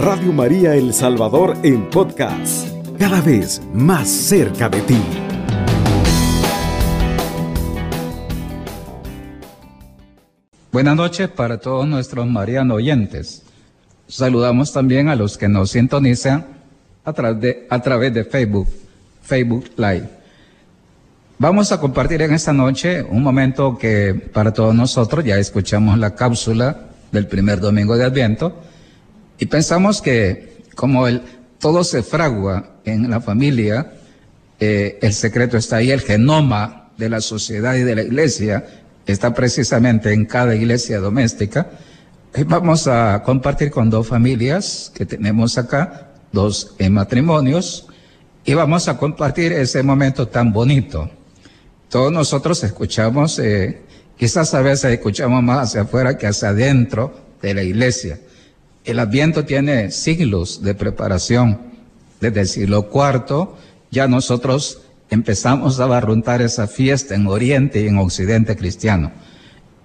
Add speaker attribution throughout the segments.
Speaker 1: Radio María El Salvador en podcast, cada vez más cerca de ti.
Speaker 2: Buenas noches para todos nuestros marianos oyentes. Saludamos también a los que nos sintonizan a través de, a través de Facebook, Facebook Live. Vamos a compartir en esta noche un momento que para todos nosotros ya escuchamos la cápsula del primer domingo de Adviento y pensamos que como el, todo se fragua en la familia, eh, el secreto está ahí, el genoma de la sociedad y de la iglesia está precisamente en cada iglesia doméstica. Y vamos a compartir con dos familias que tenemos acá, dos matrimonios, y vamos a compartir ese momento tan bonito. Todos nosotros escuchamos, eh, quizás a veces escuchamos más hacia afuera que hacia adentro de la iglesia. El Adviento tiene siglos de preparación. Desde el siglo IV ya nosotros empezamos a barruntar esa fiesta en Oriente y en Occidente cristiano.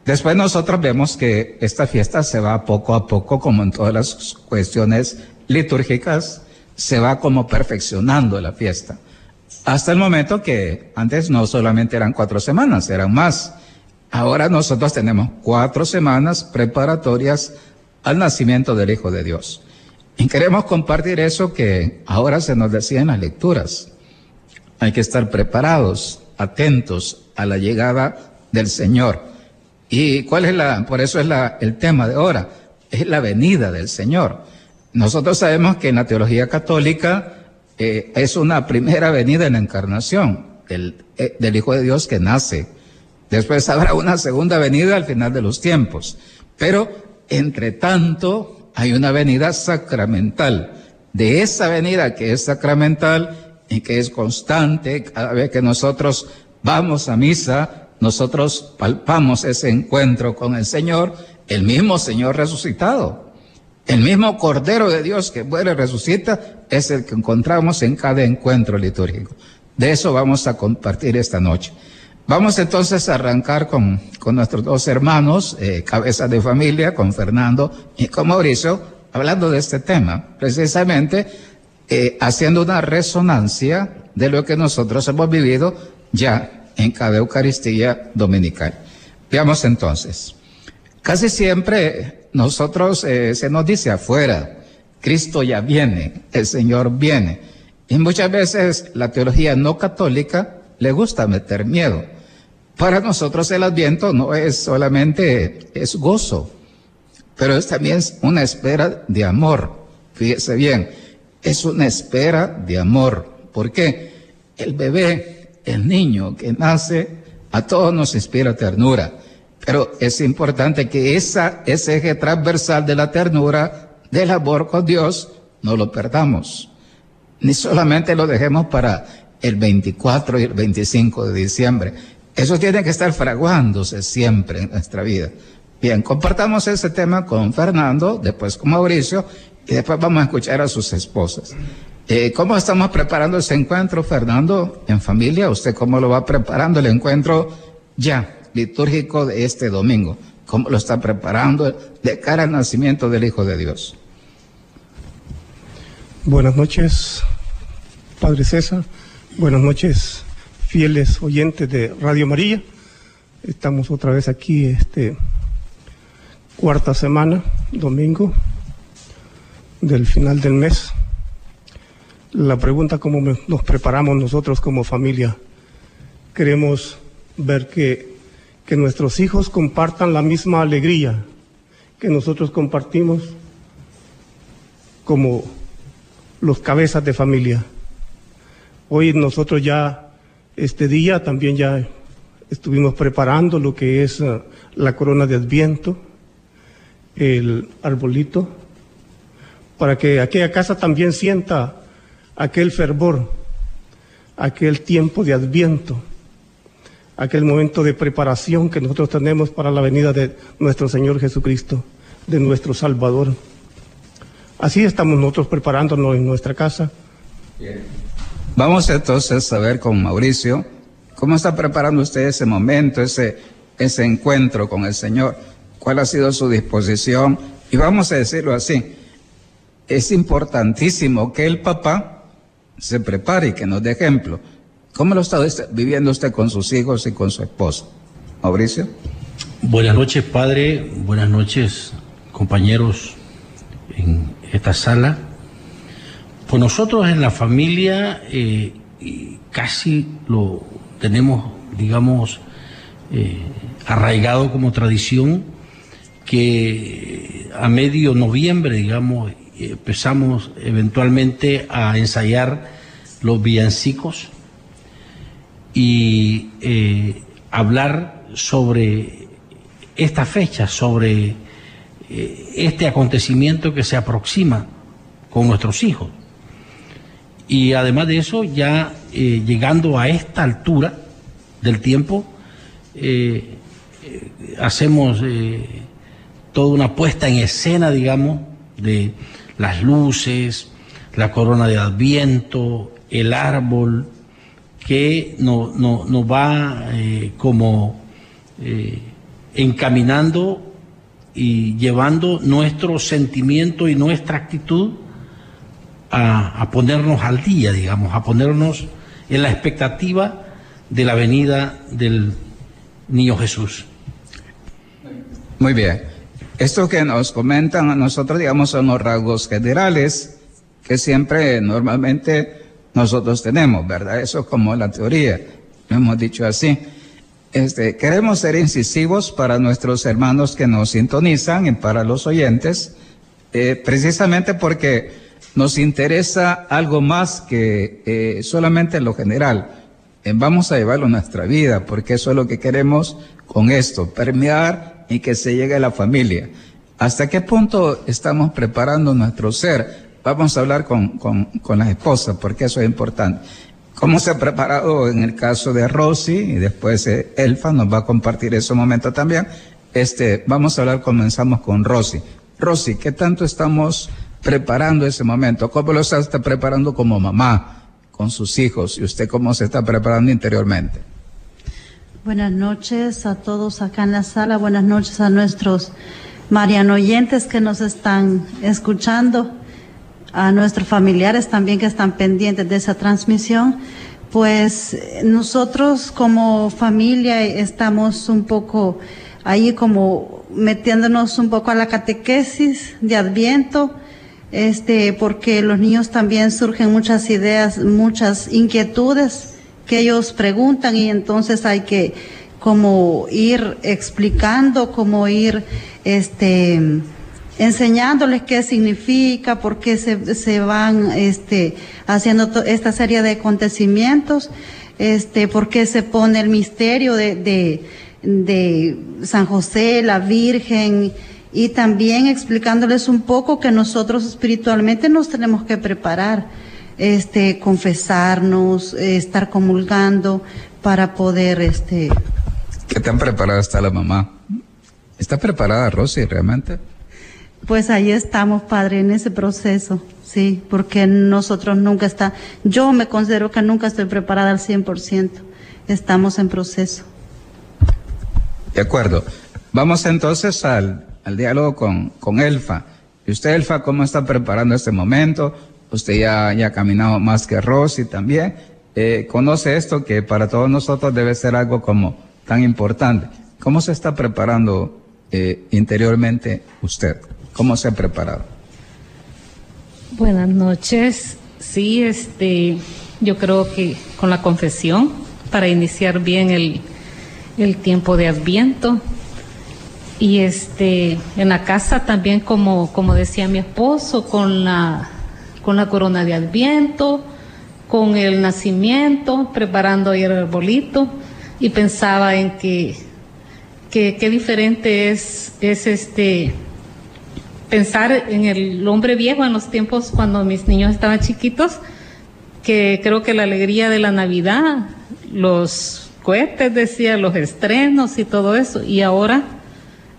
Speaker 2: Después nosotros vemos que esta fiesta se va poco a poco, como en todas las cuestiones litúrgicas, se va como perfeccionando la fiesta. Hasta el momento que antes no solamente eran cuatro semanas, eran más. Ahora nosotros tenemos cuatro semanas preparatorias al nacimiento del Hijo de Dios. Y queremos compartir eso que ahora se nos decía en las lecturas. Hay que estar preparados, atentos a la llegada del Señor. ¿Y cuál es la, por eso es la, el tema de ahora? Es la venida del Señor. Nosotros sabemos que en la teología católica eh, es una primera venida en la encarnación del, eh, del Hijo de Dios que nace. Después habrá una segunda venida al final de los tiempos. Pero entre tanto, hay una venida sacramental. De esa venida que es sacramental y que es constante, cada vez que nosotros vamos a misa, nosotros palpamos ese encuentro con el Señor, el mismo Señor resucitado. El mismo Cordero de Dios que muere y resucita es el que encontramos en cada encuentro litúrgico. De eso vamos a compartir esta noche. Vamos entonces a arrancar con, con nuestros dos hermanos, eh, cabezas de familia, con Fernando y con Mauricio, hablando de este tema, precisamente eh, haciendo una resonancia de lo que nosotros hemos vivido ya en cada Eucaristía dominical. Veamos entonces. Casi siempre nosotros eh, se nos dice afuera, Cristo ya viene, el Señor viene. Y muchas veces la teología no católica le gusta meter miedo. Para nosotros el adviento no es solamente, es gozo, pero es también una espera de amor. Fíjese bien, es una espera de amor. ¿Por qué? El bebé, el niño que nace, a todos nos inspira ternura. Pero es importante que esa, ese eje transversal de la ternura, del amor con Dios, no lo perdamos. Ni solamente lo dejemos para el 24 y el 25 de diciembre. Eso tiene que estar fraguándose siempre en nuestra vida. Bien, compartamos ese tema con Fernando, después con Mauricio, y después vamos a escuchar a sus esposas. Eh, ¿Cómo estamos preparando ese encuentro, Fernando, en familia? ¿Usted cómo lo va preparando el encuentro ya litúrgico de este domingo? ¿Cómo lo está preparando de cara al nacimiento del Hijo de Dios?
Speaker 3: Buenas noches, Padre César. Buenas noches, fieles oyentes de Radio María. Estamos otra vez aquí, este, cuarta semana, domingo, del final del mes. La pregunta, ¿cómo nos preparamos nosotros como familia? Queremos ver que, que nuestros hijos compartan la misma alegría que nosotros compartimos como los cabezas de familia. Hoy nosotros ya este día también ya estuvimos preparando lo que es uh, la corona de Adviento, el arbolito, para que aquella casa también sienta aquel fervor, aquel tiempo de Adviento, aquel momento de preparación que nosotros tenemos para la venida de nuestro Señor Jesucristo, de nuestro Salvador. Así estamos nosotros preparándonos en nuestra casa.
Speaker 2: Vamos entonces a ver con Mauricio cómo está preparando usted ese momento, ese, ese encuentro con el Señor, cuál ha sido su disposición. Y vamos a decirlo así, es importantísimo que el papá se prepare y que nos dé ejemplo. ¿Cómo lo está viviendo usted con sus hijos y con su esposa? Mauricio.
Speaker 4: Buenas noches, padre. Buenas noches, compañeros en esta sala. Pues nosotros en la familia eh, casi lo tenemos, digamos, eh, arraigado como tradición que a medio noviembre, digamos, empezamos eventualmente a ensayar los villancicos y eh, hablar sobre esta fecha, sobre este acontecimiento que se aproxima con nuestros hijos. Y además de eso, ya eh, llegando a esta altura del tiempo, hacemos toda una puesta en escena, digamos, de las luces, la corona de Adviento, el árbol, que nos no, va eh, como eh, encaminando y llevando nuestro sentimiento y nuestra actitud a, ponernos al día, digamos, a ponernos en la expectativa de la venida del niño Jesús.
Speaker 2: Muy bien. Esto que nos comentan a nosotros, digamos, son los rasgos generales que siempre, normalmente, nosotros tenemos, ¿verdad? Eso es como la teoría, lo hemos dicho así. Este, queremos ser incisivos para nuestros hermanos que nos sintonizan y para los oyentes, eh, precisamente porque nos interesa algo más que eh, solamente lo general. Eh, vamos a llevarlo a nuestra vida, porque eso es lo que queremos con esto, permear y que se llegue a la familia. ¿Hasta qué punto estamos preparando nuestro ser? Vamos a hablar con, con, con las esposas, porque eso es importante. ¿Cómo se ha preparado en el caso de Rosy? Y después Elfa nos va a compartir ese momento también. Este, vamos a hablar, comenzamos con Rosy. Rosy, ¿qué tanto estamos preparando ese momento? ¿Cómo lo está preparando como mamá, con sus hijos? ¿Y usted cómo se está preparando interiormente?
Speaker 5: Buenas noches a todos acá en la sala, buenas noches a nuestros marianoyentes que nos están escuchando, a nuestros familiares también que están pendientes de esa transmisión. Pues nosotros como familia estamos un poco ahí como metiéndonos un poco a la catequesis de Adviento, este, porque los niños también surgen muchas ideas, muchas inquietudes que ellos preguntan y entonces hay que como ir explicando, como ir este enseñándoles qué significa, por qué se, se van este haciendo esta serie de acontecimientos, este, por qué se pone el misterio de, de, de San José, la Virgen, y también explicándoles un poco que nosotros espiritualmente nos tenemos que preparar este, confesarnos, estar comulgando para poder, este.
Speaker 2: ¿Qué tan preparada está la mamá? ¿Está preparada Rosy realmente?
Speaker 5: Pues ahí estamos, padre, en ese proceso, sí, porque nosotros nunca está, yo me considero que nunca estoy preparada al 100%, estamos en proceso.
Speaker 2: De acuerdo. Vamos entonces al, al diálogo con, con Elfa. ¿Y usted, Elfa, cómo está preparando este momento? usted ya, ya ha caminado más que Rosy también, eh, conoce esto que para todos nosotros debe ser algo como tan importante. ¿Cómo se está preparando eh, interiormente usted? ¿Cómo se ha preparado?
Speaker 6: Buenas noches. Sí, este, yo creo que con la confesión para iniciar bien el, el tiempo de Adviento y este en la casa también como como decía mi esposo con la con la corona de Adviento, con el nacimiento, preparando ahí el arbolito y pensaba en que qué diferente es, es este pensar en el hombre viejo en los tiempos cuando mis niños estaban chiquitos, que creo que la alegría de la Navidad, los cohetes, decía, los estrenos y todo eso, y ahora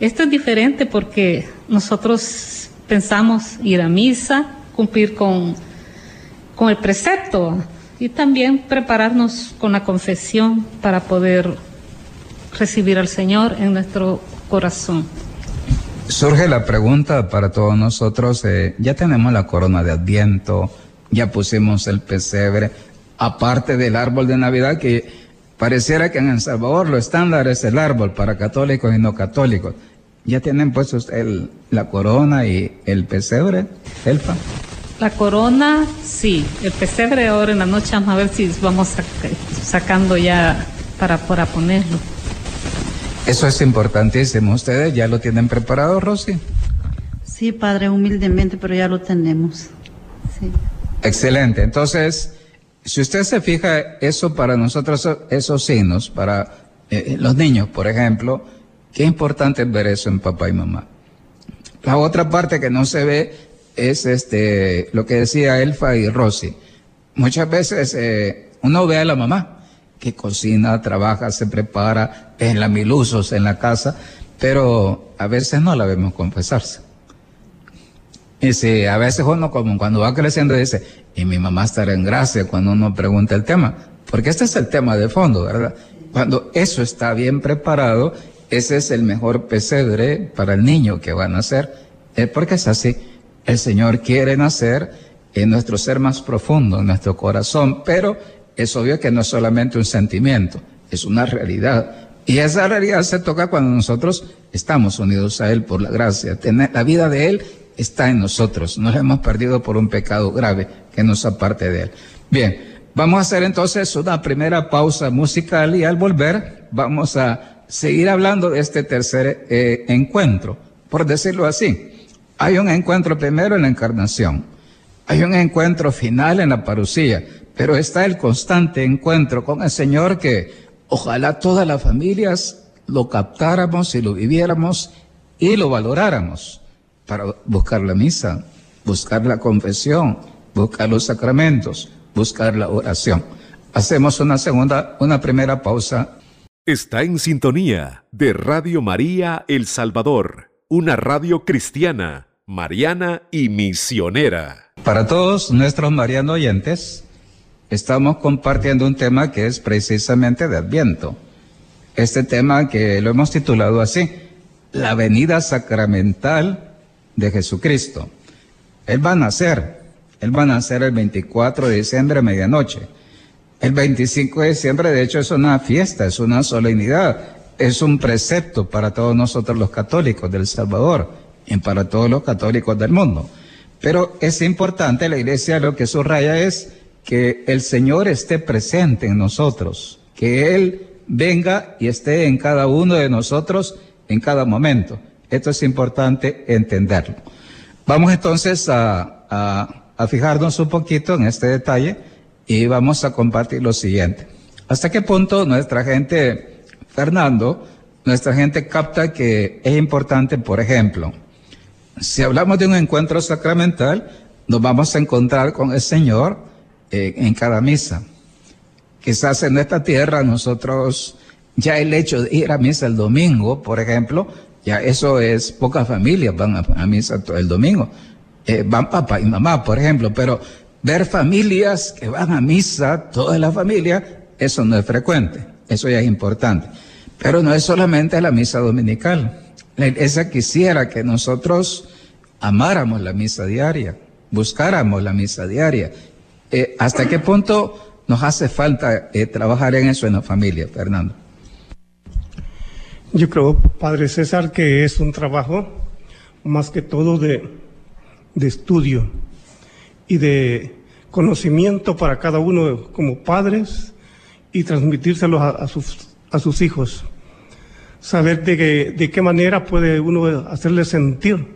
Speaker 6: esto es diferente porque nosotros pensamos ir a misa, cumplir con, con el precepto y también prepararnos con la confesión para poder recibir al Señor en nuestro corazón.
Speaker 2: Surge la pregunta para todos nosotros, eh, ya tenemos la corona de Adviento, ya pusimos el pesebre, aparte del árbol de Navidad que pareciera que en El Salvador lo estándar es el árbol para católicos y no católicos. ¿Ya tienen puestos el, la corona y el pesebre, Elfa?
Speaker 6: La corona, sí. El pesebre ahora en la noche vamos a ver si vamos sacando ya para, para ponerlo.
Speaker 2: Eso es importantísimo. ¿Ustedes ya lo tienen preparado, Rosy?
Speaker 5: Sí, padre, humildemente, pero ya lo tenemos. Sí.
Speaker 2: Excelente. Entonces, si usted se fija, eso para nosotros, esos signos, para eh, los niños, por ejemplo, qué importante es ver eso en papá y mamá. La otra parte que no se ve es este, lo que decía Elfa y Rosy. Muchas veces eh, uno ve a la mamá que cocina, trabaja, se prepara, en la mil usos en la casa, pero a veces no la vemos confesarse. Si a veces uno como cuando va creciendo dice, y mi mamá estará en gracia cuando uno pregunta el tema, porque este es el tema de fondo, ¿verdad? Cuando eso está bien preparado, ese es el mejor pesebre para el niño que va a nacer, es porque es así. El Señor quiere nacer en nuestro ser más profundo, en nuestro corazón, pero es obvio que no es solamente un sentimiento, es una realidad. Y esa realidad se toca cuando nosotros estamos unidos a Él por la gracia. la vida de Él está en nosotros. Nos hemos perdido por un pecado grave que nos aparte de Él. Bien, vamos a hacer entonces una primera pausa musical y al volver vamos a seguir hablando de este tercer eh, encuentro, por decirlo así. Hay un encuentro primero en la encarnación, hay un encuentro final en la parucía, pero está el constante encuentro con el Señor que ojalá todas las familias lo captáramos y lo viviéramos y lo valoráramos para buscar la misa, buscar la confesión, buscar los sacramentos, buscar la oración. Hacemos una segunda, una primera pausa.
Speaker 1: Está en sintonía de Radio María El Salvador, una radio cristiana, mariana y misionera.
Speaker 2: Para todos nuestros marianos oyentes, estamos compartiendo un tema que es precisamente de Adviento. Este tema que lo hemos titulado así, la venida sacramental de Jesucristo. Él va a nacer, Él va a nacer el 24 de diciembre a medianoche. El 25 de diciembre, de hecho, es una fiesta, es una solemnidad, es un precepto para todos nosotros los católicos del Salvador y para todos los católicos del mundo. Pero es importante, la iglesia lo que subraya es que el Señor esté presente en nosotros, que Él venga y esté en cada uno de nosotros en cada momento. Esto es importante entenderlo. Vamos entonces a, fijarnos un poquito en este detalle y vamos a compartir lo siguiente. ¿Hasta qué punto nuestra gente, Fernando, nuestra gente capta que es importante, por ejemplo, si hablamos de un encuentro sacramental, nos vamos a encontrar con el Señor eh, en cada misa. Quizás en esta tierra nosotros, ya el hecho de ir a misa el domingo, por ejemplo, ya eso es, pocas familias van a, misa todo el domingo. Eh, van papá y mamá, por ejemplo, pero ver familias que van a misa, toda la familia, eso no es frecuente, eso ya es importante. Pero no es solamente la misa dominical. La iglesia quisiera que nosotros amáramos la misa diaria, buscáramos la misa diaria. Eh, ¿Hasta qué punto nos hace falta eh, trabajar en eso en la familia, Fernando?
Speaker 3: Yo creo, Padre César, que es un trabajo más que todo de, estudio y de conocimiento para cada uno como padres y transmitírselos a, sus, a sus hijos. Saber de, de qué manera puede uno hacerle sentir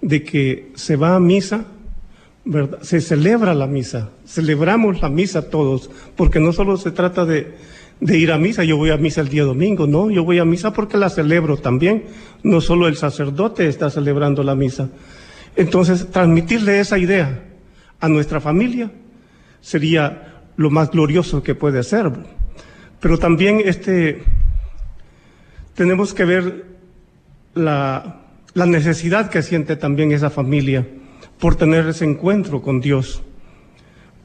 Speaker 3: de que se va a misa, ¿verdad? se celebra la misa, celebramos la misa todos, porque no solo se trata de, de ir a misa, yo voy a misa el día domingo, no, yo voy a misa porque la celebro también, no solo el sacerdote está celebrando la misa. Entonces, transmitirle esa idea a nuestra familia sería lo más glorioso que puede ser. Pero también este, tenemos que ver la, la necesidad que siente también esa familia por tener ese encuentro con Dios,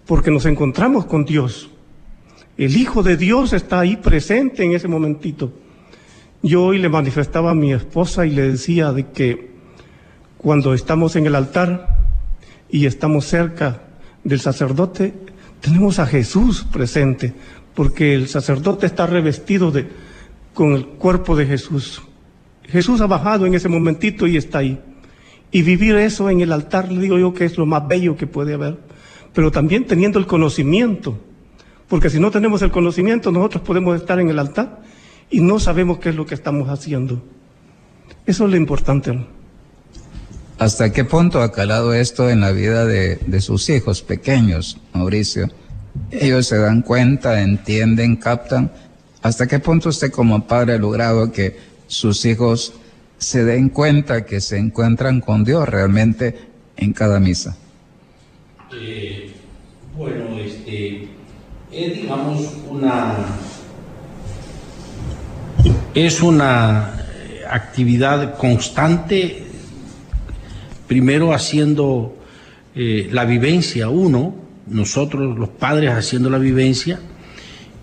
Speaker 3: porque nos encontramos con Dios el Hijo de Dios está ahí presente en ese momentito. Yo hoy le manifestaba a mi esposa y le decía de que cuando estamos en el altar y estamos cerca del sacerdote, tenemos a Jesús presente, porque el sacerdote está revestido de, con el cuerpo de Jesús. Jesús ha bajado en ese momentito y está ahí. Y vivir eso en el altar, le digo yo que es lo más bello que puede haber. Pero también teniendo el conocimiento, porque si no tenemos el conocimiento, nosotros podemos estar en el altar y no sabemos qué es lo que estamos haciendo. Eso es lo importante.
Speaker 2: ¿Hasta qué punto ha calado esto en la vida de, de sus hijos pequeños, Mauricio? Ellos se dan cuenta, entienden, captan. ¿Hasta qué punto usted como padre ha logrado que sus hijos se den cuenta que se encuentran con Dios realmente en cada misa?
Speaker 4: Eh, bueno, este, es digamos una, es una actividad constante, primero haciendo eh, la vivencia uno, nosotros los padres haciendo la vivencia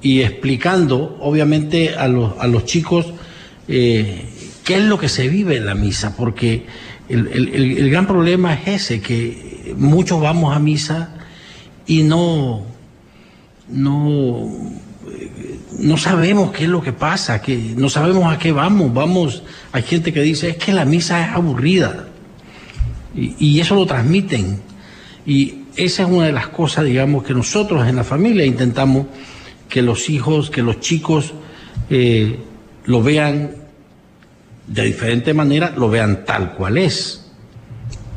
Speaker 4: y explicando obviamente a los, a los chicos eh, qué es lo que se vive en la misa, porque el, el, el, gran problema es ese, que muchos vamos a misa y no, no, no sabemos qué es lo que pasa, que no sabemos a qué vamos, vamos, hay gente que dice, es que la misa es aburrida, y, y eso lo transmiten, y esa es una de las cosas, digamos, que nosotros en la familia intentamos que los hijos, que los chicos eh, lo vean de diferente manera, lo vean tal cual es.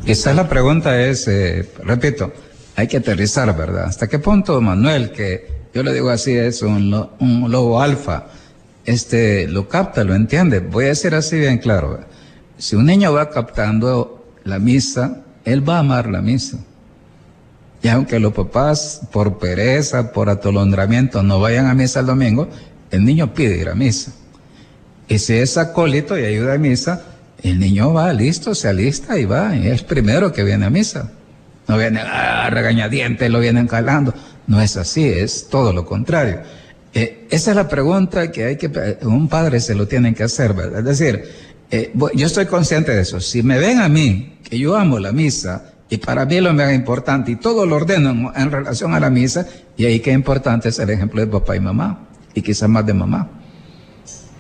Speaker 2: Quizás la pregunta es, eh, repito, hay que aterrizar, ¿verdad? ¿Hasta qué punto, Manuel, que yo le digo así, es un, lo, un lobo alfa, este, lo capta, lo entiende? Voy a decir así bien claro. Si un niño va captando la misa, él va a amar la misa. Y aunque los papás, por pereza, por atolondramiento, no vayan a misa el domingo, el niño pide ir a misa. Y si es acólito y ayuda a misa, el niño va listo, se alista y va, y es primero que viene a misa. No viene a regañadientes, lo vienen calando. No es así, es todo lo contrario. Eh, esa es la pregunta que hay que, un padre se lo tiene que hacer, ¿verdad? Es decir, eh, yo estoy consciente de eso. Si me ven a mí, que yo amo la misa, y para mí lo más importante, y todo lo ordeno en, en, relación a la misa, y ahí qué importante es el ejemplo de papá y mamá, y quizás más de mamá.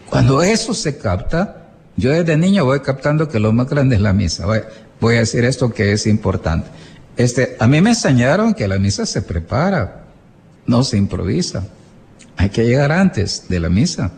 Speaker 2: Cuando eso se capta, yo desde niño voy captando que lo más grande es la misa. Voy, voy a decir esto que es importante. Este, a mí me enseñaron que la misa se prepara, no se improvisa. Hay que llegar antes de la misa,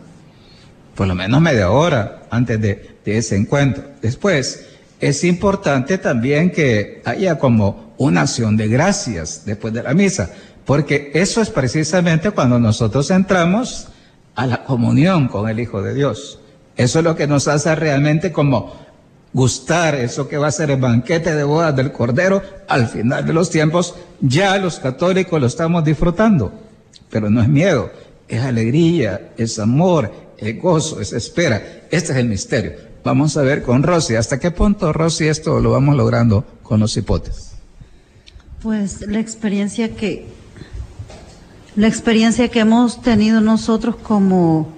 Speaker 2: por lo menos media hora antes de, de ese encuentro. Después, es importante también que haya como una acción de gracias después de la misa, porque eso es precisamente cuando nosotros entramos a la comunión con el Hijo de Dios. Eso es lo que nos hace realmente como gustar eso que va a ser el banquete de bodas del Cordero al final de los tiempos. Ya los católicos lo estamos disfrutando, pero no es miedo, es alegría, es amor, es gozo, es espera. Este es el misterio. Vamos a ver con Rosy, ¿hasta qué punto, Rosy, esto lo vamos logrando con los hipotes?
Speaker 5: Pues la experiencia que, la experiencia que hemos tenido nosotros como,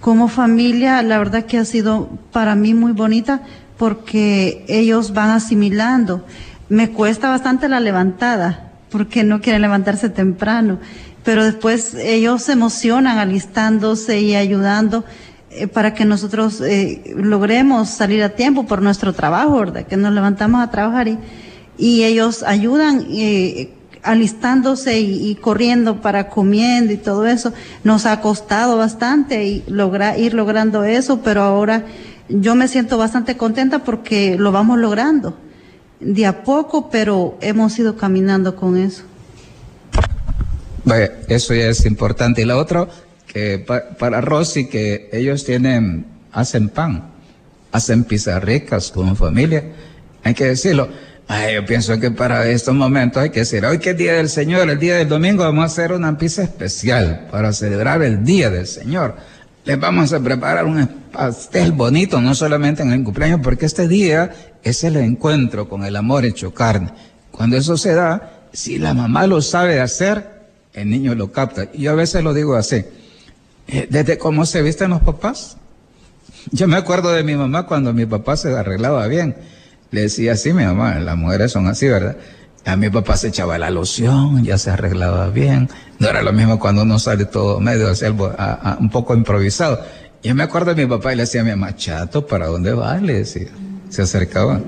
Speaker 5: como familia, la verdad que ha sido para mí muy bonita porque ellos van asimilando. Me cuesta bastante la levantada porque no quieren levantarse temprano, pero después ellos se emocionan alistándose y ayudando eh, para que nosotros eh, logremos salir a tiempo por nuestro trabajo, ¿verdad? Que nos levantamos a trabajar y, ellos ayudan eh, alistándose y, y, corriendo para comiendo y todo eso. Nos ha costado bastante y logra, ir logrando eso, pero ahora yo me siento bastante contenta porque lo vamos logrando de a poco, pero hemos ido caminando con eso.
Speaker 2: Vaya, eso ya es importante. Y la otra, que pa, para Rosy, que ellos tienen, hacen pan, hacen pizarricas como familia, hay que decirlo. Ay, yo pienso que para estos momentos hay que decir, hoy que es Día del Señor, el día del domingo vamos a hacer una pizza especial para celebrar el Día del Señor. Les vamos a preparar un pastel bonito, no solamente en el cumpleaños, porque este día es el encuentro con el amor hecho carne. Cuando eso se da, si la mamá lo sabe hacer, el niño lo capta. Yo a veces lo digo así, desde cómo se visten los papás, Yo me acuerdo de mi mamá cuando mi papá se arreglaba bien. Le decía así, mi mamá, las mujeres son así, ¿verdad? A mi papá se echaba la loción, ya se arreglaba bien. No era lo mismo cuando uno sale todo medio, así, un poco improvisado. Yo me acuerdo de mi papá y le decía a mi mamá, chato, ¿para dónde va? Le decía. Se acercaba.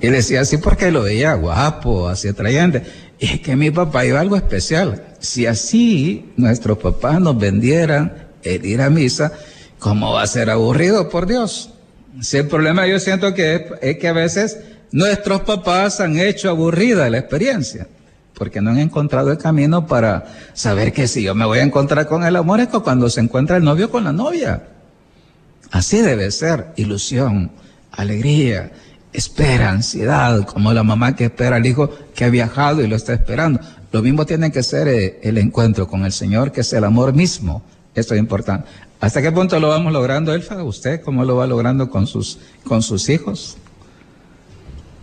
Speaker 2: Y le decía así porque lo veía guapo, así atrayente. Es que mi papá iba algo especial. Si así nuestros papás nos vendieran el ir a misa, ¿cómo va a ser aburrido, por Dios? Si el problema yo siento que es, que a veces nuestros papás han hecho aburrida la experiencia, porque no han encontrado el camino para saber que si yo me voy a encontrar con el amor es cuando se encuentra el novio con la novia. Así debe ser, ilusión, alegría, espera, ansiedad, como la mamá que espera al hijo que ha viajado y lo está esperando. Lo mismo tiene que ser eh, el encuentro con el Señor, que es el amor mismo. Esto es importante. ¿Hasta qué punto lo vamos logrando, Elfa? ¿Usted cómo lo va logrando con sus, con sus hijos?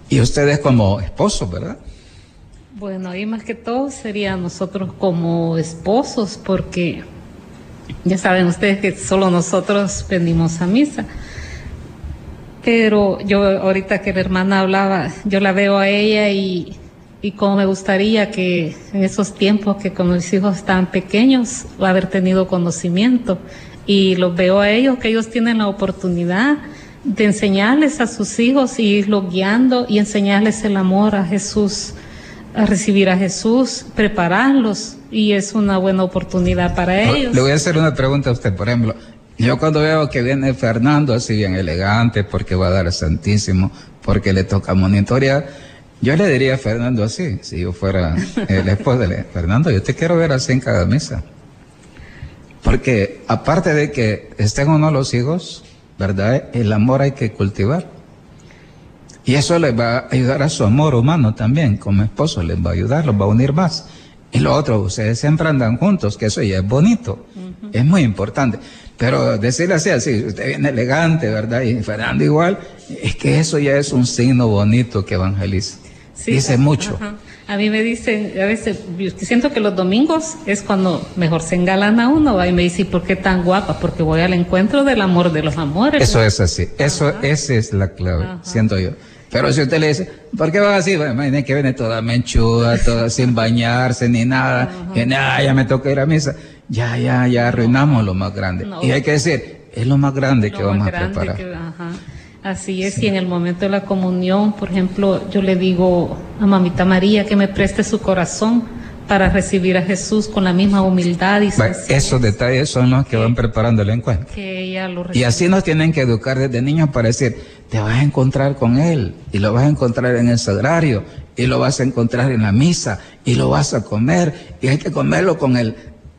Speaker 2: Y ustedes como esposos, ¿verdad?
Speaker 6: Bueno, ahí más que todo sería nosotros como esposos, porque ya saben ustedes que solo nosotros venimos a misa. Pero yo ahorita que la hermana hablaba, yo la veo a ella y, y como me gustaría que en esos tiempos que con mis hijos estaban pequeños, haber tenido conocimiento. Y los veo a ellos, que ellos tienen la oportunidad de enseñarles a sus hijos y irlos guiando y enseñarles el amor a Jesús, a recibir a Jesús, prepararlos y es una buena oportunidad para ellos.
Speaker 2: Le voy a hacer una pregunta a usted, por ejemplo, yo cuando veo que viene Fernando así bien elegante, porque va a dar Santísimo, porque le toca monitorear, yo le diría a Fernando así, si yo fuera el esposo de Fernando, yo te quiero ver así en cada misa. Porque aparte de que estén uno los hijos, ¿verdad? El amor hay que cultivar. Y eso les va a ayudar a su amor humano también, como esposo, les va a ayudar, los va a unir más. Y lo otro, ustedes siempre andan juntos, que eso ya es bonito, es muy importante. Pero decirle así, así, usted viene elegante, ¿verdad? Y Fernando igual, es que eso ya es un signo bonito que evangeliza. Dice mucho.
Speaker 6: A mí me dicen, a veces, siento que los domingos es cuando mejor se engalana uno, ¿va? y me dice, ¿por qué tan guapa? Porque voy al encuentro del amor de los amores.
Speaker 2: Eso es así, eso, esa es la clave, siento yo. Pero si usted le dice, ¿por qué va así? Bueno, imagínate que viene toda menchuda, toda sin bañarse ni nada, que nada, ya me toca ir a misa ya, ya, ya arruinamos lo más grande. y hay que decir, es lo más grande que vamos a preparar.
Speaker 6: Así es, y en el momento de la comunión, por ejemplo, yo le digo a mamita María que me preste su corazón para recibir a Jesús con la misma humildad y
Speaker 2: Esos detalles son los que, van preparando el encuentro. y así nos tienen que educar desde niños para decir, te vas a encontrar con Él y lo vas a encontrar en el sagrario y lo vas a encontrar en la misa y lo vas a comer y hay que comerlo con el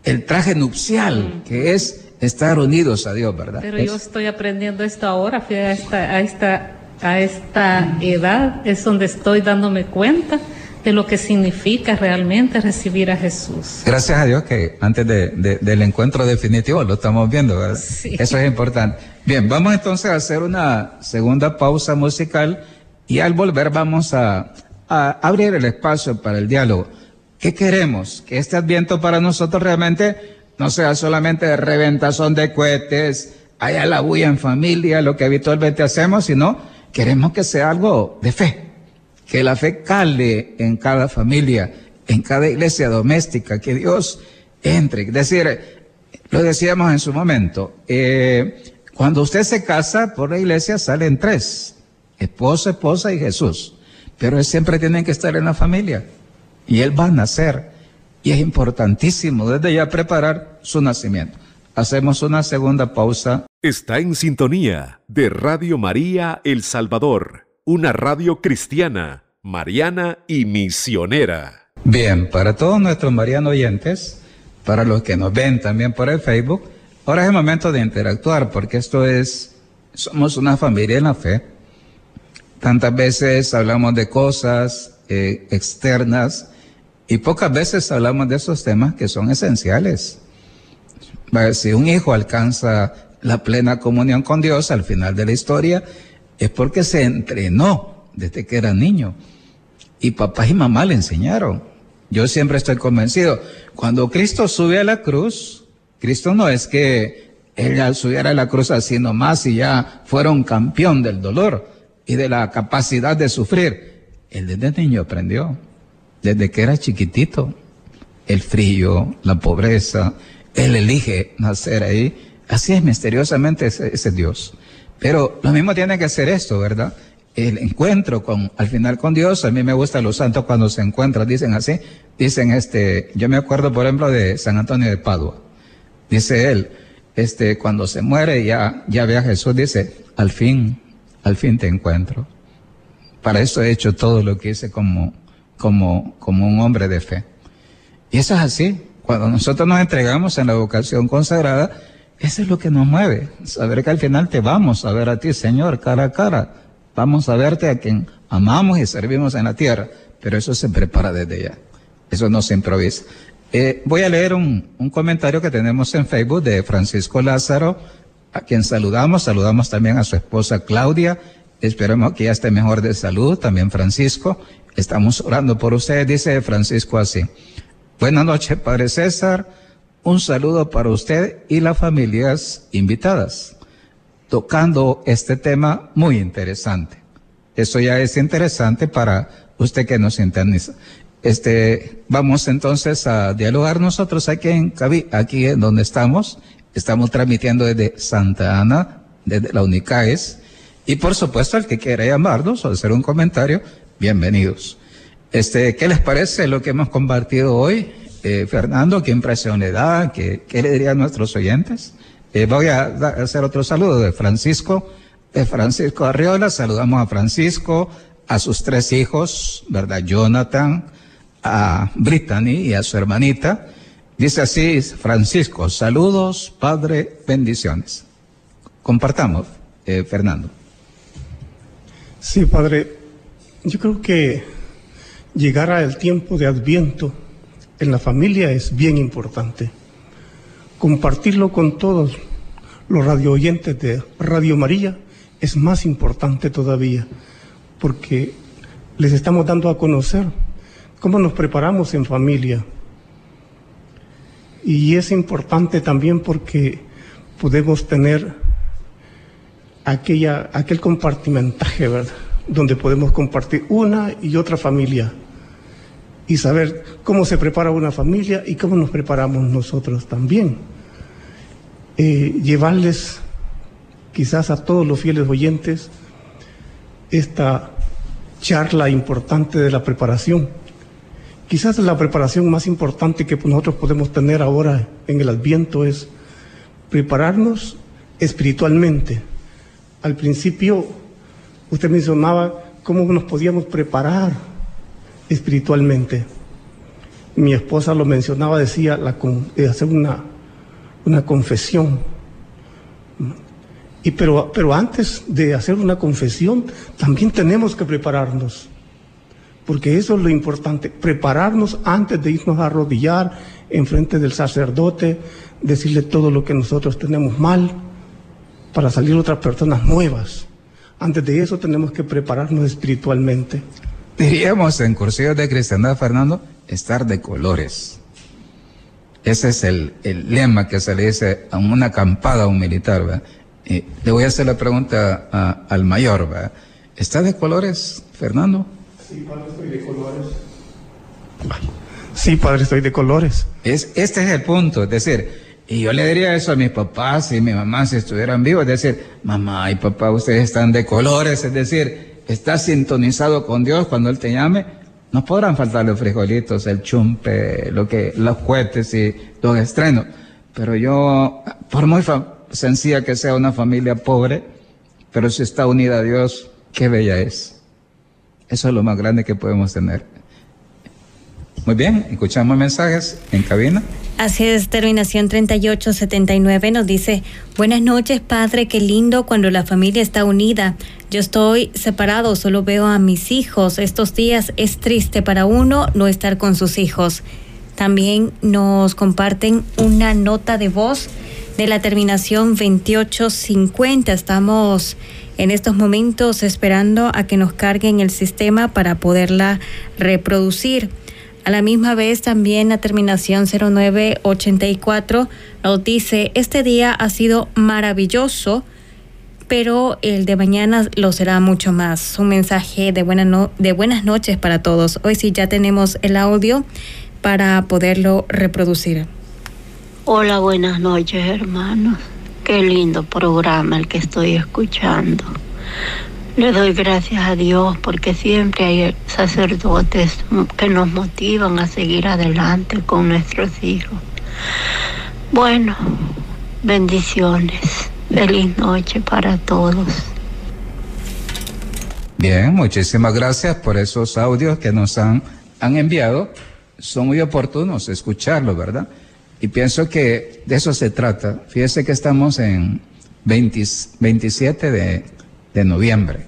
Speaker 2: el traje nupcial, que es estar unidos a Dios, ¿verdad?
Speaker 6: Pero yo estoy aprendiendo esto ahora, a esta, a esta, a esta edad, es donde estoy dándome cuenta de lo que significa realmente recibir a Jesús.
Speaker 2: Gracias a Dios que antes de, del encuentro definitivo lo estamos viendo, ¿verdad? Sí. Eso es importante. Bien, vamos entonces a hacer una segunda pausa musical y al volver vamos a, a abrir el espacio para el diálogo. ¿Qué queremos? Que este adviento para nosotros realmente no sea solamente de reventazón de cohetes, haya la bulla en familia, lo que habitualmente hacemos, sino queremos que sea algo de fe, que la fe cale en cada familia, en cada iglesia doméstica, que Dios entre. Es decir, lo decíamos en su momento, eh, cuando usted se casa por la iglesia salen tres, esposa, esposa y Jesús, pero siempre tienen que estar en la familia y él va a nacer. Y es importantísimo desde ya preparar su nacimiento. Hacemos una segunda pausa.
Speaker 1: Está en sintonía de Radio María El Salvador, una radio cristiana, mariana y misionera.
Speaker 2: Bien, para todos nuestros marianos oyentes, para los que nos ven también por el Facebook, ahora es el momento de interactuar porque esto es, somos una familia en la fe. Tantas veces hablamos de cosas eh, externas, y pocas veces hablamos de esos temas que son esenciales. Si un hijo alcanza la plena comunión con Dios al final de la historia, es porque se entrenó desde que era niño. Y papá y mamá le enseñaron. Yo siempre estoy convencido, cuando Cristo sube a la cruz, Cristo no es que él al subir a la cruz así nomás y ya fuera un campeón del dolor y de la capacidad de sufrir. Él desde niño aprendió, desde que era chiquitito, el frío, la pobreza, él elige nacer ahí. Así es misteriosamente ese, ese Dios. Pero lo mismo tiene que ser esto, ¿verdad? El encuentro con, al final con Dios, a mí me gusta los santos cuando se encuentran, dicen así, dicen este, yo me acuerdo por ejemplo de San Antonio de Padua, dice él, este, cuando se muere ya, ya ve a Jesús, dice, al fin, al fin te encuentro. Para eso he hecho todo lo que hice como, como, como un hombre de fe. Y eso es así. Cuando nosotros nos entregamos en la vocación consagrada, eso es lo que nos mueve. Saber que al final te vamos a ver a ti, Señor, cara a cara. Vamos a verte a quien amamos y servimos en la tierra. Pero eso se prepara desde ya. Eso no se improvisa. Eh, voy a leer un, comentario que tenemos en Facebook de Francisco Lázaro, a quien saludamos. Saludamos también a su esposa Claudia. Esperemos que ya esté mejor de salud. También Francisco. Estamos orando por usted, dice Francisco así. Buenas noches, Padre César. Un saludo para usted y las familias invitadas, tocando este tema muy interesante. Eso ya es interesante para usted que nos interniza. Este, vamos entonces a dialogar nosotros aquí en aquí en donde estamos. Estamos transmitiendo desde Santa Ana, desde la Unicaes. Y por supuesto, el que quiera llamarnos o hacer un comentario, bienvenidos. Este, ¿qué les parece lo que hemos compartido hoy? Eh, Fernando, ¿qué impresión le da? ¿Qué, le diría a nuestros oyentes? Eh, voy a hacer otro saludo de Francisco, de Francisco Arriola. Saludamos a Francisco, a sus tres hijos, ¿verdad? Jonathan, a Brittany y a su hermanita. Dice así Francisco, saludos, Padre, bendiciones. Compartamos, eh, Fernando.
Speaker 3: Sí, Padre, yo creo que llegar al tiempo de Adviento en la familia es bien importante. Compartirlo con todos los radio oyentes de Radio María es más importante todavía, porque les estamos dando a conocer cómo nos preparamos en familia. Y es importante también porque podemos tener aquella, aquel compartimentaje, ¿verdad? Donde podemos compartir una y otra familia y saber cómo se prepara una familia y cómo nos preparamos nosotros también. Eh, llevarles quizás a todos los fieles oyentes esta charla importante de la preparación Quizás la preparación más importante que nosotros podemos tener ahora en el Adviento es prepararnos espiritualmente. Al principio, usted mencionaba cómo nos podíamos preparar espiritualmente. Mi esposa lo mencionaba, decía, la, hacer una, una confesión. Y pero, pero antes de hacer una confesión, también tenemos que prepararnos porque eso es lo importante, prepararnos antes de irnos a arrodillar en frente del sacerdote, decirle todo lo que nosotros tenemos mal, para salir otras personas nuevas. Antes de eso tenemos que prepararnos espiritualmente.
Speaker 2: Diríamos en cursillos de cristiandad, Fernando, estar de colores. Ese es el, el lema que se le dice a una acampada a un militar. ¿verdad? le voy a hacer la pregunta al mayor. ¿verdad? ¿Está de colores, Fernando?
Speaker 3: Sí, padre, estoy de colores. Sí, padre, estoy de colores.
Speaker 2: Es, este es el punto, es decir, y yo le diría eso a mis papás y mi mamá si estuvieran vivos, es decir, mamá y papá, ustedes están de colores, es decir, estás sintonizado con Dios cuando Él te llame, no podrán faltar los frijolitos, el chumpe, lo que, los cohetes y los estrenos. Pero yo, por muy sencilla que sea una familia pobre, pero si está unida a Dios, qué bella es. Eso es lo más grande que podemos tener. Muy bien, escuchamos mensajes en cabina.
Speaker 7: Así es, terminación 3879 nos dice, buenas noches padre, qué lindo cuando la familia está unida. Yo estoy separado, solo veo a mis hijos. Estos días es triste para uno no estar con sus hijos. También nos comparten una nota de voz de la terminación 2850. Estamos en estos momentos esperando a que nos carguen el sistema para poderla reproducir. A la misma vez también la terminación 0984 nos dice, este día ha sido maravilloso, pero el de mañana lo será mucho más. Un mensaje de, no, de buenas noches para todos. Hoy sí ya tenemos el audio para poderlo reproducir.
Speaker 8: Hola, buenas noches hermanos. Qué lindo programa el que estoy escuchando. Le doy gracias a Dios porque siempre hay sacerdotes que nos motivan a seguir adelante con nuestros hijos. Bueno, bendiciones. Feliz noche para todos.
Speaker 2: Bien, muchísimas gracias por esos audios que nos han, han enviado. Son muy oportunos escucharlos, ¿verdad? Y pienso que de eso se trata. Fíjese que estamos en 20, 27 de, de, noviembre.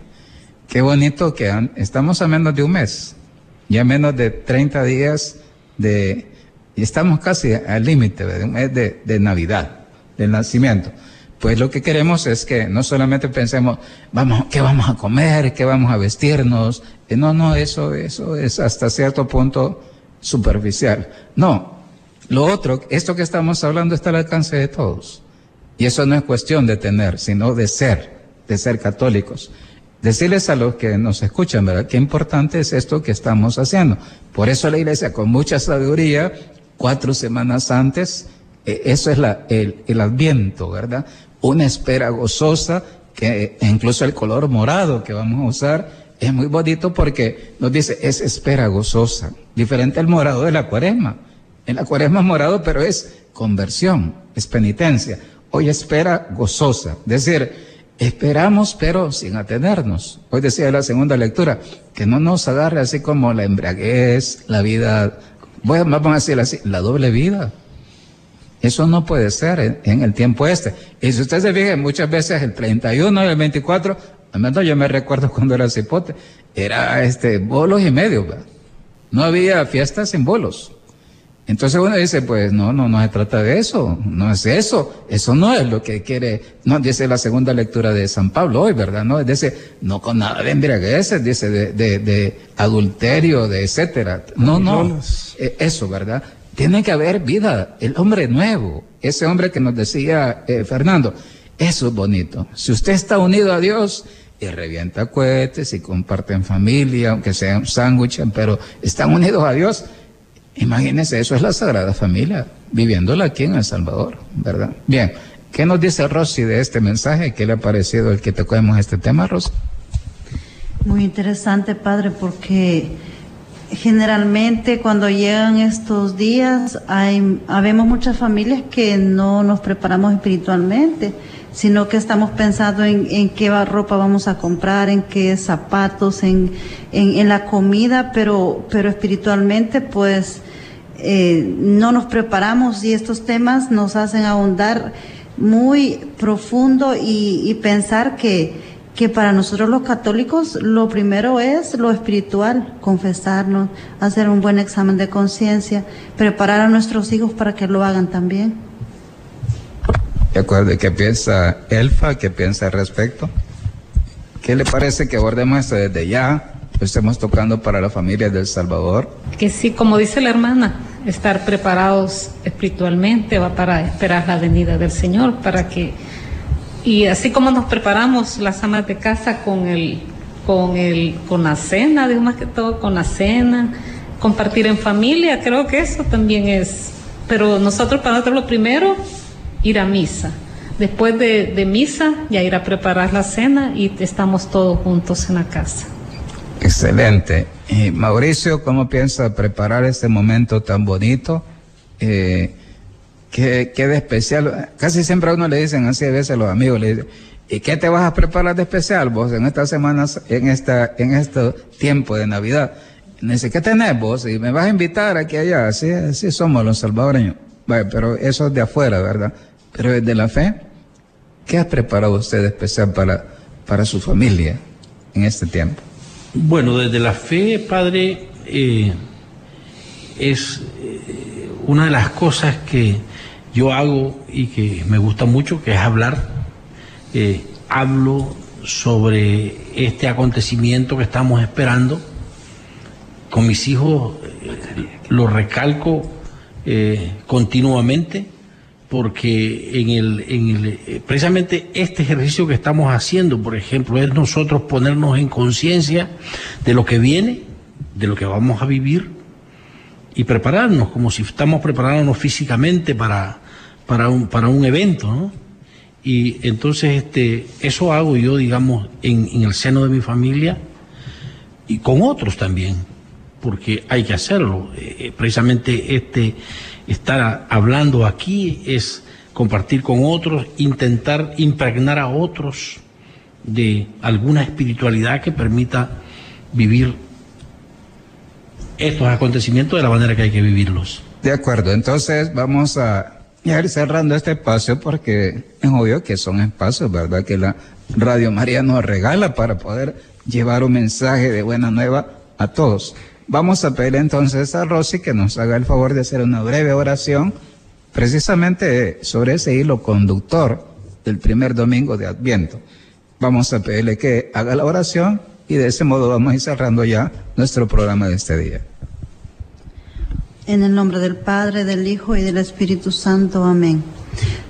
Speaker 2: Qué bonito que estamos a menos de un mes, ya menos de 30 días de, y estamos casi al límite de un mes de, de Navidad, del nacimiento. Pues lo que queremos es que no solamente pensemos, vamos, ¿qué vamos a comer? ¿Qué vamos a vestirnos? No, no, eso, eso es hasta cierto punto superficial. No, lo otro, esto que estamos hablando está al alcance de todos. Y eso no es cuestión de tener, sino de ser, de ser católicos. Decirles a los que nos escuchan, ¿verdad? Qué importante es esto que estamos haciendo. Por eso la iglesia, con mucha sabiduría, cuatro semanas antes, eh, eso es la, el, adviento, ¿verdad? Una espera gozosa, que incluso el color morado que vamos a usar es muy bonito porque nos dice, es espera gozosa, diferente al morado de la cuaresma. En la cuaresma morado, pero es conversión, es penitencia. Hoy espera gozosa, es decir, esperamos pero sin atenernos. Hoy decía la segunda lectura, que no nos agarre así como la embriaguez, la vida, bueno, vamos a decir así, la doble vida. Eso no puede ser en, el tiempo este. Y si usted se fija, muchas veces el 31 y el 24, al menos yo me recuerdo cuando era cipote, era este bolos y medio, ¿verdad? No había fiestas sin bolos. Entonces uno dice, pues no, no, no se trata de eso, no es eso, eso no es lo que quiere, no, dice la segunda lectura de San Pablo hoy, ¿verdad? No, dice, no con nada de embriagueces, dice, de, de, de adulterio, de etcétera. No, no, eso, ¿verdad? Tiene que haber vida, el hombre nuevo, ese hombre que nos decía eh, Fernando, eso es bonito. Si usted está unido a Dios, y revienta cohetes y comparten familia, aunque sea un sándwich, pero están unidos a Dios, Imagínense, eso es la Sagrada Familia, viviéndola aquí en El Salvador, ¿verdad? Bien, ¿qué nos dice Rosy de este mensaje? ¿Qué le ha parecido el que tocamos este tema, Rosy?
Speaker 5: Muy interesante, padre, porque generalmente cuando llegan estos días, hay, habemos muchas familias que no nos preparamos espiritualmente, sino que estamos pensando en, en qué ropa vamos a comprar, en qué zapatos, en, en, en la comida, pero, pero espiritualmente, pues, eh, no nos preparamos y estos temas nos hacen ahondar muy profundo y, y pensar que, que para nosotros los católicos lo primero es lo espiritual, confesarnos, hacer un buen examen de conciencia, preparar a nuestros hijos para que lo hagan también.
Speaker 2: ¿De acuerdo? ¿Qué piensa Elfa? ¿Qué piensa al respecto? ¿Qué le parece que abordemos esto desde ya? Estemos tocando para la familia del Salvador.
Speaker 6: Que sí, como dice la hermana, estar preparados espiritualmente va para esperar la venida del Señor, para que y así como nos preparamos las amas de casa con el con el con la cena, digo más que todo con la cena, compartir en familia, creo que eso también es, pero nosotros para nosotros lo primero ir a misa. Después de, de misa, ya ir a preparar la cena y estamos todos juntos en la casa.
Speaker 2: Excelente. Y Mauricio, ¿cómo piensa preparar este momento tan bonito? Eh, ¿qué, ¿Qué de especial? Casi siempre a uno le dicen así a veces los amigos, le dicen, ¿y qué te vas a preparar de especial vos en estas semanas, en esta, en este tiempo de Navidad? Me dice, ¿qué tenés vos? Y me vas a invitar aquí allá. Así, así somos los salvadoreños. Bueno, pero eso es de afuera, ¿verdad? Pero desde la fe, ¿qué ha preparado usted de especial para, para su familia en este tiempo?
Speaker 4: Bueno, desde la fe, Padre, eh, es eh, una de las cosas que yo hago y que me gusta mucho, que es hablar. Eh, hablo sobre este acontecimiento que estamos esperando. Con mis hijos lo recalco continuamente porque en el, en el, eh, precisamente este ejercicio que estamos haciendo, por ejemplo, es nosotros ponernos en conciencia de lo que viene, de lo que vamos a vivir y prepararnos como si estamos preparándonos físicamente para, para, un, para un evento, ¿no? Y entonces este, eso hago yo, digamos, en, el seno de mi familia y con otros también, porque hay que hacerlo. Eh, eh, precisamente este estar hablando aquí es compartir con otros, intentar impregnar a otros de alguna espiritualidad que permita vivir estos acontecimientos de la manera que hay que vivirlos.
Speaker 2: De acuerdo, entonces vamos a ir cerrando este espacio porque es obvio que son espacios, ¿verdad? Que la Radio María nos regala para poder llevar un mensaje de buena nueva a todos. Vamos a pedir entonces a Rosy que nos haga el favor de hacer una breve oración precisamente sobre ese hilo conductor del primer domingo de Adviento. Vamos a pedirle que haga la oración y de ese modo vamos a ir cerrando ya nuestro programa de este día.
Speaker 5: En el nombre del Padre, del Hijo y del Espíritu Santo. Amén.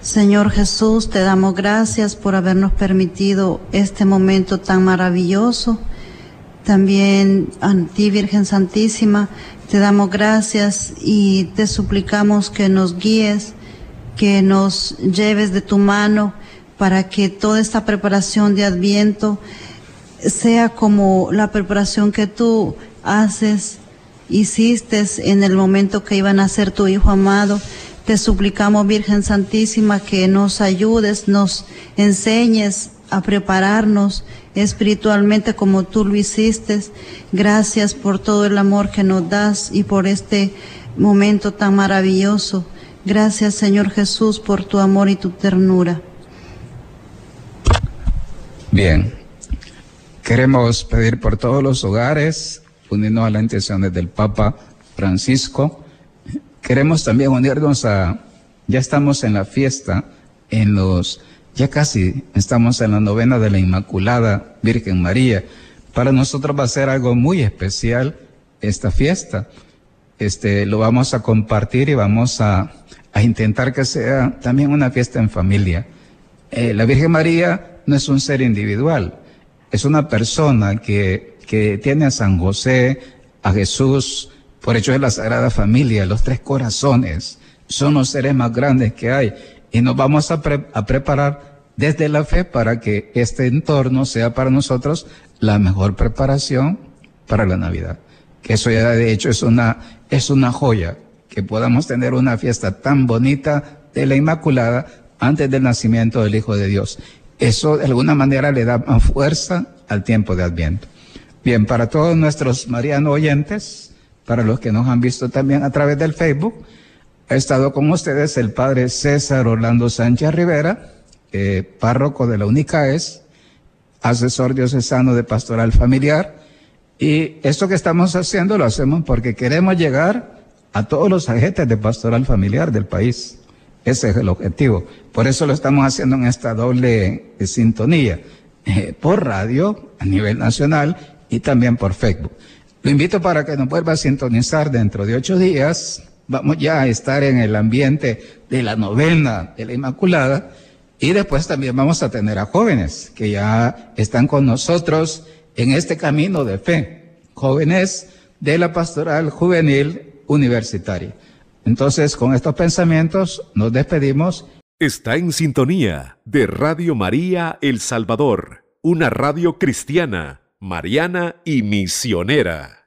Speaker 5: Señor Jesús, te damos gracias por habernos permitido este momento tan maravilloso. También a ti, Virgen Santísima, te damos gracias y te suplicamos que nos guíes, que nos lleves de tu mano para que toda esta preparación de Adviento sea como la preparación que tú haces, hiciste en el momento que iban a ser tu Hijo amado. Te suplicamos, Virgen Santísima, que nos ayudes, nos enseñes a prepararnos espiritualmente como tú lo hiciste. Gracias por todo el amor que nos das y por este momento tan maravilloso. Gracias, Señor Jesús, por tu amor y tu ternura.
Speaker 2: Bien, queremos pedir por todos los hogares, unirnos a las intenciones del Papa Francisco. Queremos también unirnos a, ya estamos en la fiesta, en los, ya casi estamos en la novena de la Inmaculada Virgen María. Para nosotros va a ser algo muy especial esta fiesta. Este, lo vamos a compartir y vamos a, a intentar que sea también una fiesta en familia. Eh, la Virgen María no es un ser individual, es una persona que, que tiene a San José, a Jesús, por hecho es la Sagrada Familia, los tres corazones, son los seres más grandes que hay. Y nos vamos a, pre a preparar desde la fe para que este entorno sea para nosotros la mejor preparación para la Navidad. Que eso ya de hecho es una, es una joya, que podamos tener una fiesta tan bonita de la Inmaculada antes del nacimiento del Hijo de Dios. Eso de alguna manera le da más fuerza al tiempo de Adviento. Bien, para todos nuestros marianos oyentes, para los que nos han visto también a través del Facebook, ha estado con ustedes el padre César Orlando Sánchez Rivera, eh, párroco de la UNICAES, asesor diocesano de pastoral familiar. Y esto que estamos haciendo lo hacemos porque queremos llegar a todos los agentes de pastoral familiar del país. Ese es el objetivo. Por eso lo estamos haciendo en esta doble eh, sintonía, eh, por radio a nivel nacional y también por Facebook. Lo invito para que nos vuelva a sintonizar dentro de ocho días. Vamos ya a estar en el ambiente de la novena de la Inmaculada y después también vamos a tener a jóvenes que ya están con nosotros en este camino de fe. Jóvenes de la pastoral juvenil universitaria. Entonces, con estos pensamientos nos despedimos.
Speaker 1: Está en sintonía de Radio María El Salvador, una radio cristiana, mariana y misionera.